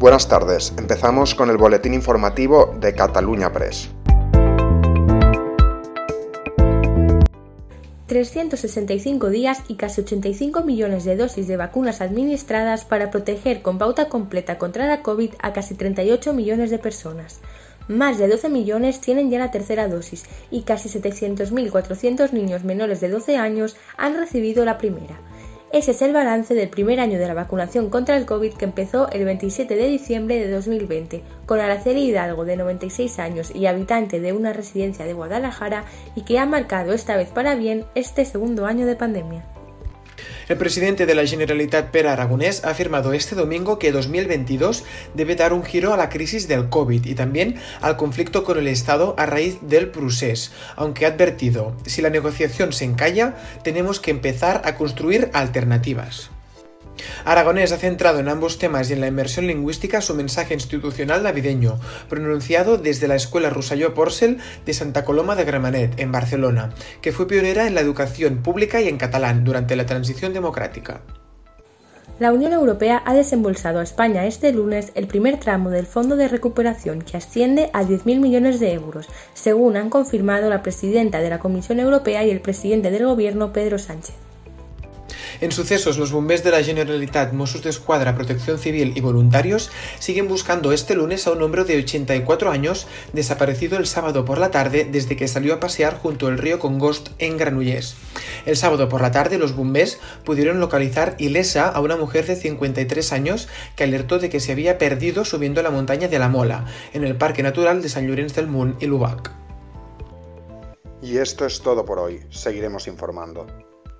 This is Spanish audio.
Buenas tardes, empezamos con el boletín informativo de Cataluña Press. 365 días y casi 85 millones de dosis de vacunas administradas para proteger con pauta completa contra la COVID a casi 38 millones de personas. Más de 12 millones tienen ya la tercera dosis y casi 700.400 niños menores de 12 años han recibido la primera. Ese es el balance del primer año de la vacunación contra el COVID que empezó el 27 de diciembre de 2020, con Araceli Hidalgo, de 96 años y habitante de una residencia de Guadalajara, y que ha marcado esta vez para bien este segundo año de pandemia. El presidente de la Generalitat, Per Aragonés, ha afirmado este domingo que 2022 debe dar un giro a la crisis del COVID y también al conflicto con el Estado a raíz del procés, aunque ha advertido, si la negociación se encalla, tenemos que empezar a construir alternativas. Aragonés ha centrado en ambos temas y en la inmersión lingüística su mensaje institucional navideño, pronunciado desde la Escuela Rosselló Porcel de Santa Coloma de Gramenet, en Barcelona, que fue pionera en la educación pública y en catalán durante la transición democrática. La Unión Europea ha desembolsado a España este lunes el primer tramo del Fondo de Recuperación, que asciende a 10.000 millones de euros, según han confirmado la presidenta de la Comisión Europea y el presidente del Gobierno, Pedro Sánchez. En sucesos, los bombers de la Generalitat, Mossos de Escuadra, Protección Civil y voluntarios siguen buscando este lunes a un hombre de 84 años desaparecido el sábado por la tarde desde que salió a pasear junto al río Congost en Granollers. El sábado por la tarde los bombers pudieron localizar ilesa a una mujer de 53 años que alertó de que se había perdido subiendo la montaña de la Mola, en el Parque Natural de San Llorenç del Munt y Lubac. Y esto es todo por hoy. Seguiremos informando.